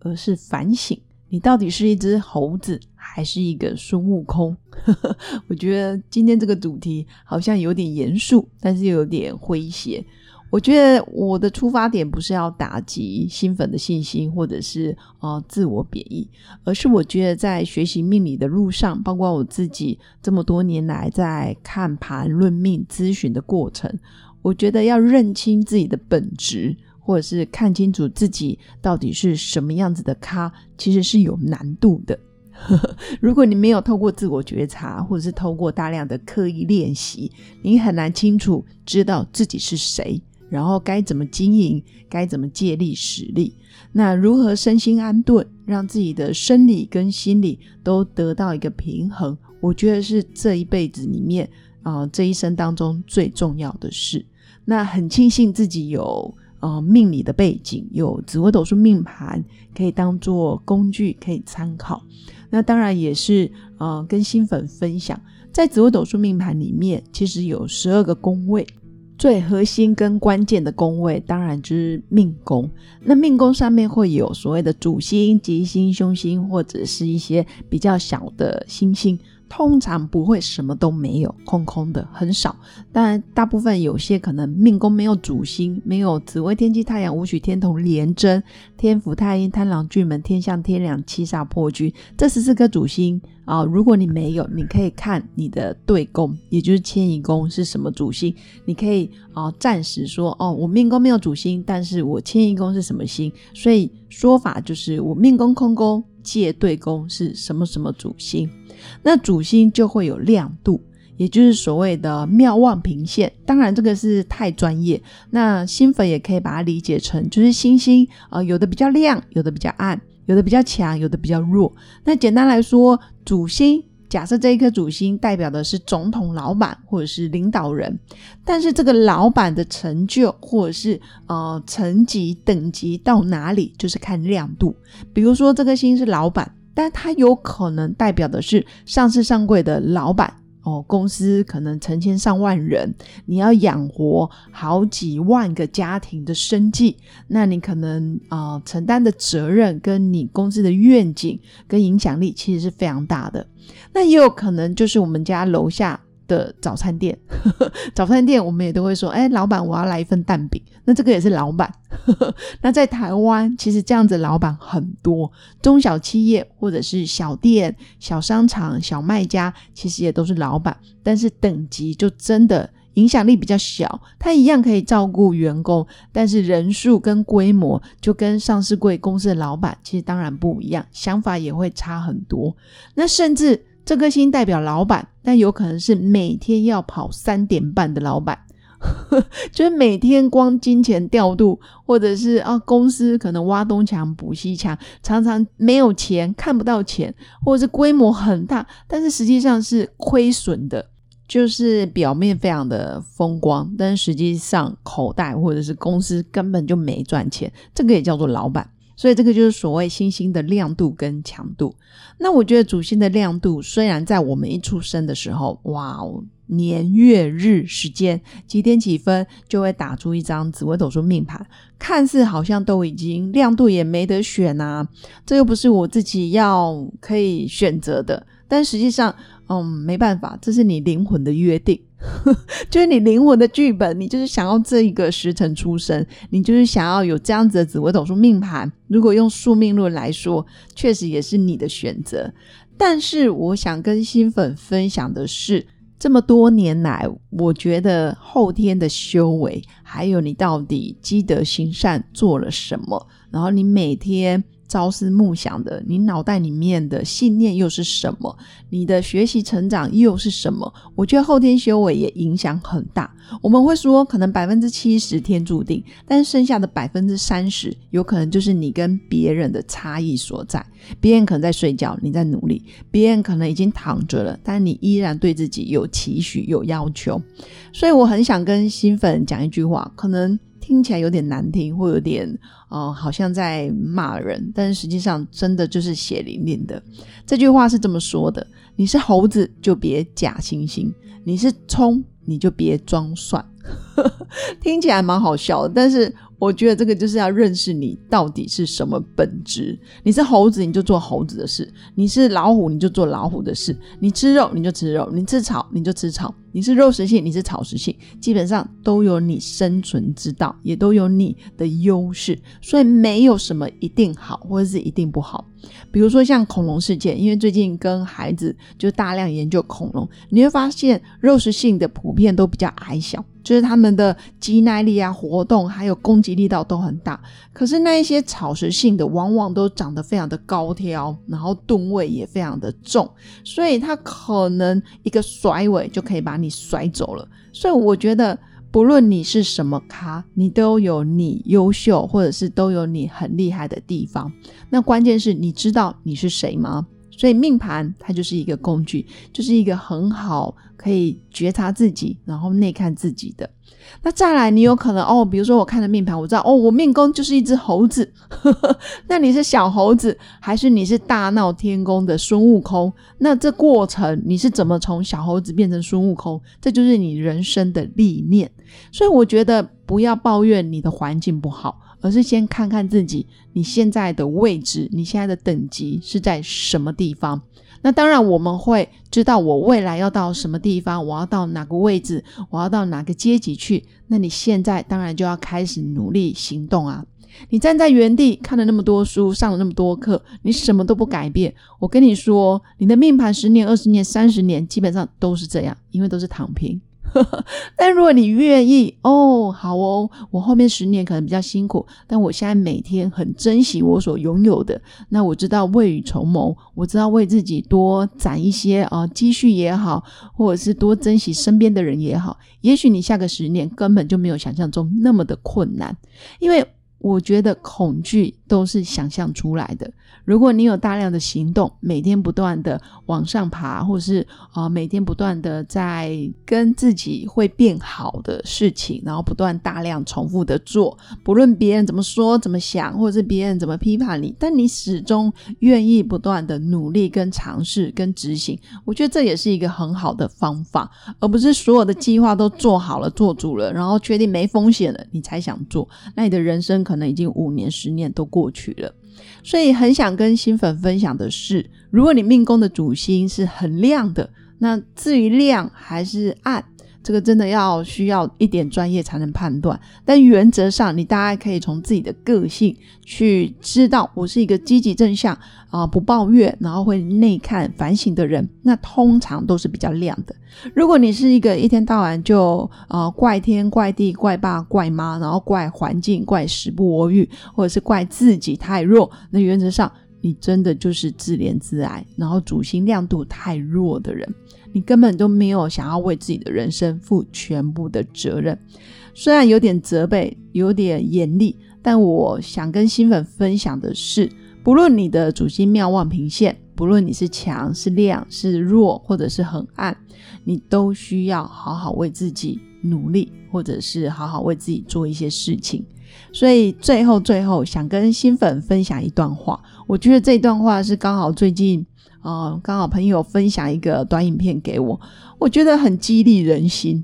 而是反省，你到底是一只猴子还是一个孙悟空？我觉得今天这个主题好像有点严肃，但是又有点诙谐。我觉得我的出发点不是要打击新粉的信心，或者是呃自我贬义，而是我觉得在学习命理的路上，包括我自己这么多年来在看盘论命咨询的过程，我觉得要认清自己的本质，或者是看清楚自己到底是什么样子的咖，其实是有难度的。如果你没有透过自我觉察，或者是透过大量的刻意练习，你很难清楚知道自己是谁。然后该怎么经营，该怎么借力使力？那如何身心安顿，让自己的生理跟心理都得到一个平衡？我觉得是这一辈子里面啊，这一生当中最重要的事。那很庆幸自己有呃命理的背景，有紫微斗数命盘可以当做工具可以参考。那当然也是呃跟新粉分享，在紫微斗数命盘里面，其实有十二个宫位。最核心跟关键的宫位，当然就是命宫。那命宫上面会有所谓的主星、吉星、凶星，或者是一些比较小的星星。通常不会什么都没有，空空的很少。但大部分有些可能命宫没有主星，没有紫微、天机、太阳、武曲、天同、廉贞、天府、太阴、贪狼、巨门、天象、天梁、七煞、破军这十四颗主星啊。如果你没有，你可以看你的对宫，也就是迁移宫是什么主星。你可以啊暂时说哦，我命宫没有主星，但是我迁移宫是什么星？所以说法就是我命宫空宫借对宫是什么什么主星。那主星就会有亮度，也就是所谓的妙望平线。当然，这个是太专业。那新粉也可以把它理解成，就是星星啊，有的比较亮，有的比较暗，有的比较强，有的比较弱。那简单来说，主星假设这一颗主星代表的是总统、老板或者是领导人，但是这个老板的成就或者是呃层级等级到哪里，就是看亮度。比如说，这颗星是老板。但它有可能代表的是上市上柜的老板哦，公司可能成千上万人，你要养活好几万个家庭的生计，那你可能啊承担的责任跟你公司的愿景跟影响力其实是非常大的。那也有可能就是我们家楼下。的早餐店，早餐店我们也都会说，哎，老板，我要来一份蛋饼。那这个也是老板。那在台湾，其实这样子老板很多，中小企业或者是小店、小商场、小卖家，其实也都是老板，但是等级就真的影响力比较小。他一样可以照顾员工，但是人数跟规模就跟上市贵公司的老板其实当然不一样，想法也会差很多。那甚至。这颗星代表老板，但有可能是每天要跑三点半的老板，就是每天光金钱调度，或者是啊公司可能挖东墙补西墙，常常没有钱看不到钱，或者是规模很大，但是实际上是亏损的，就是表面非常的风光，但实际上口袋或者是公司根本就没赚钱，这个也叫做老板。所以这个就是所谓星星的亮度跟强度。那我觉得主星的亮度，虽然在我们一出生的时候，哇哦，年月日时间几点几分就会打出一张紫微斗数命盘，看似好像都已经亮度也没得选啊，这又不是我自己要可以选择的。但实际上，嗯，没办法，这是你灵魂的约定。就是你灵魂的剧本，你就是想要这一个时辰出生，你就是想要有这样子的紫微斗数命盘。如果用宿命论来说，确实也是你的选择。但是我想跟新粉分享的是，这么多年来，我觉得后天的修为，还有你到底积德行善做了什么，然后你每天。朝思暮想的，你脑袋里面的信念又是什么？你的学习成长又是什么？我觉得后天修为也影响很大。我们会说，可能百分之七十天注定，但剩下的百分之三十，有可能就是你跟别人的差异所在。别人可能在睡觉，你在努力；别人可能已经躺着了，但你依然对自己有期许、有要求。所以我很想跟新粉讲一句话，可能。听起来有点难听，或有点哦，好像在骂人，但是实际上真的就是血淋淋的。这句话是这么说的：你是猴子就别假惺惺，你是葱你就别装蒜。听起来蛮好笑的，但是。我觉得这个就是要认识你到底是什么本质。你是猴子，你就做猴子的事；你是老虎，你就做老虎的事。你吃肉，你就吃肉；你吃草，你就吃草。你是肉食性，你是草食性，基本上都有你生存之道，也都有你的优势。所以没有什么一定好，或者是一定不好。比如说像恐龙事件，因为最近跟孩子就大量研究恐龙，你会发现肉食性的普遍都比较矮小。就是他们的肌耐力啊、活动还有攻击力道都很大，可是那一些草食性的往往都长得非常的高挑，然后吨位也非常的重，所以它可能一个甩尾就可以把你甩走了。所以我觉得，不论你是什么咖，你都有你优秀，或者是都有你很厉害的地方。那关键是你知道你是谁吗？所以命盘它就是一个工具，就是一个很好可以觉察自己，然后内看自己的。那再来，你有可能哦，比如说我看了命盘，我知道哦，我命宫就是一只猴子呵呵。那你是小猴子，还是你是大闹天宫的孙悟空？那这过程你是怎么从小猴子变成孙悟空？这就是你人生的历练。所以我觉得不要抱怨你的环境不好。而是先看看自己，你现在的位置，你现在的等级是在什么地方？那当然，我们会知道我未来要到什么地方，我要到哪个位置，我要到哪个阶级去。那你现在当然就要开始努力行动啊！你站在原地看了那么多书，上了那么多课，你什么都不改变。我跟你说，你的命盘十年、二十年、三十年，基本上都是这样，因为都是躺平。但如果你愿意哦，好哦，我后面十年可能比较辛苦，但我现在每天很珍惜我所拥有的。那我知道未雨绸缪，我知道为自己多攒一些啊积蓄也好，或者是多珍惜身边的人也好。也许你下个十年根本就没有想象中那么的困难，因为。我觉得恐惧都是想象出来的。如果你有大量的行动，每天不断的往上爬，或是啊每天不断的在跟自己会变好的事情，然后不断大量重复的做，不论别人怎么说、怎么想，或者是别人怎么批判你，但你始终愿意不断的努力、跟尝试、跟执行，我觉得这也是一个很好的方法，而不是所有的计划都做好了、做足了，然后确定没风险了，你才想做，那你的人生。可能已经五年、十年都过过去了，所以很想跟新粉分享的是，如果你命宫的主星是很亮的，那至于亮还是暗。这个真的要需要一点专业才能判断，但原则上你大概可以从自己的个性去知道，我是一个积极正向啊，不抱怨，然后会内看反省的人，那通常都是比较亮的。如果你是一个一天到晚就啊怪天怪地怪爸怪妈，然后怪环境怪时不我与，或者是怪自己太弱，那原则上你真的就是自怜自哀，然后主心亮度太弱的人。你根本都没有想要为自己的人生负全部的责任，虽然有点责备，有点严厉，但我想跟新粉分享的是，不论你的主星妙望平线，不论你是强是亮是弱，或者是很暗，你都需要好好为自己努力，或者是好好为自己做一些事情。所以最后最后想跟新粉分享一段话，我觉得这段话是刚好最近。哦，刚好朋友分享一个短影片给我，我觉得很激励人心。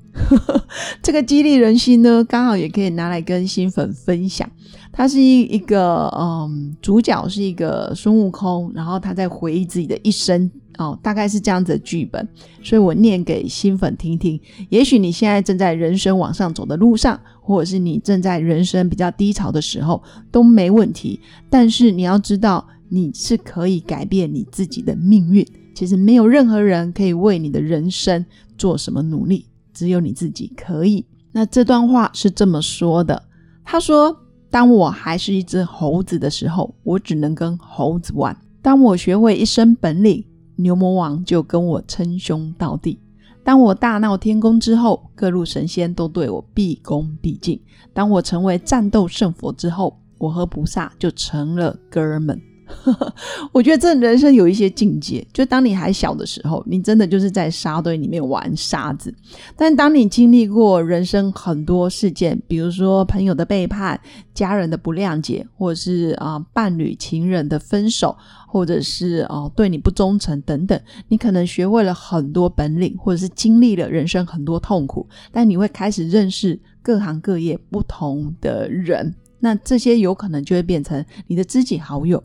这个激励人心呢，刚好也可以拿来跟新粉分享。他是一一个，嗯，主角是一个孙悟空，然后他在回忆自己的一生，哦，大概是这样子的剧本。所以我念给新粉听听。也许你现在正在人生往上走的路上，或者是你正在人生比较低潮的时候，都没问题。但是你要知道。你是可以改变你自己的命运。其实没有任何人可以为你的人生做什么努力，只有你自己可以。那这段话是这么说的：他说，当我还是一只猴子的时候，我只能跟猴子玩；当我学会一身本领，牛魔王就跟我称兄道弟。当我大闹天宫之后，各路神仙都对我毕恭毕敬。当我成为战斗圣佛之后，我和菩萨就成了哥们。我觉得这人生有一些境界，就当你还小的时候，你真的就是在沙堆里面玩沙子；但当你经历过人生很多事件，比如说朋友的背叛、家人的不谅解，或者是啊伴侣、情人的分手，或者是哦对你不忠诚等等，你可能学会了很多本领，或者是经历了人生很多痛苦，但你会开始认识各行各业不同的人，那这些有可能就会变成你的知己好友。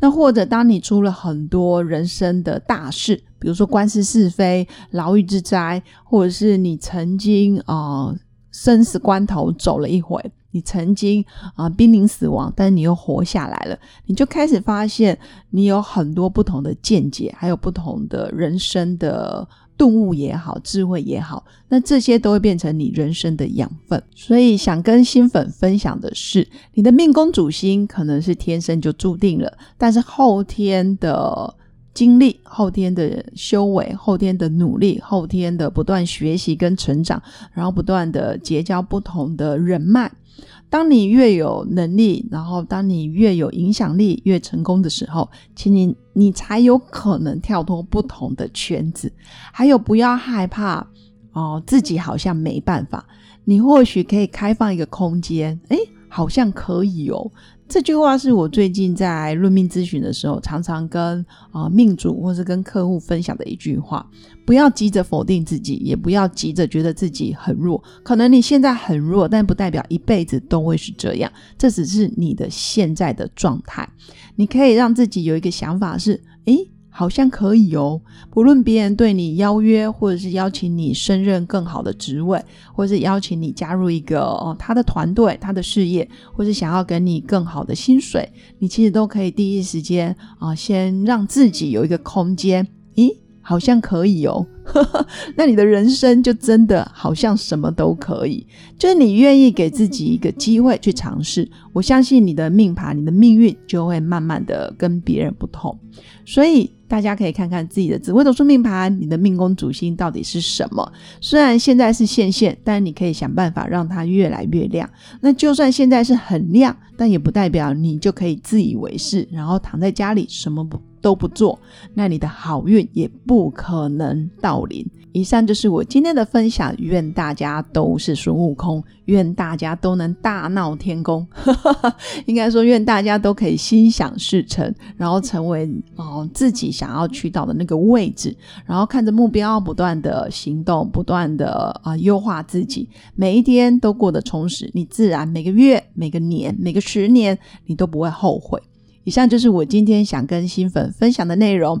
那或者当你出了很多人生的大事，比如说官司是非、牢狱之灾，或者是你曾经啊生死关头走了一回，你曾经啊濒临死亡，但是你又活下来了，你就开始发现你有很多不同的见解，还有不同的人生的。动物也好，智慧也好，那这些都会变成你人生的养分。所以，想跟新粉分享的是，你的命宫主星可能是天生就注定了，但是后天的经历、后天的修为、后天的努力、后天的不断学习跟成长，然后不断的结交不同的人脉。当你越有能力，然后当你越有影响力、越成功的时候，请你你才有可能跳脱不同的圈子。还有，不要害怕哦，自己好像没办法。你或许可以开放一个空间，诶，好像可以哦。这句话是我最近在论命咨询的时候，常常跟啊命主或是跟客户分享的一句话：不要急着否定自己，也不要急着觉得自己很弱。可能你现在很弱，但不代表一辈子都会是这样。这只是你的现在的状态。你可以让自己有一个想法是：诶。好像可以哦。不论别人对你邀约，或者是邀请你升任更好的职位，或者是邀请你加入一个哦他的团队、他的事业，或是想要给你更好的薪水，你其实都可以第一时间啊，先让自己有一个空间。咦？好像可以哦，那你的人生就真的好像什么都可以，就是你愿意给自己一个机会去尝试，我相信你的命盘、你的命运就会慢慢的跟别人不同。所以大家可以看看自己的紫微斗数命盘，你的命宫主星到底是什么？虽然现在是线线，但你可以想办法让它越来越亮。那就算现在是很亮，但也不代表你就可以自以为是，然后躺在家里什么不。都不做，那你的好运也不可能到临。以上就是我今天的分享，愿大家都是孙悟空，愿大家都能大闹天宫。应该说，愿大家都可以心想事成，然后成为哦自己想要去到的那个位置，然后看着目标不断的行动，不断的啊优化自己，每一天都过得充实，你自然每个月、每个年、每个十年，你都不会后悔。以上就是我今天想跟新粉分享的内容。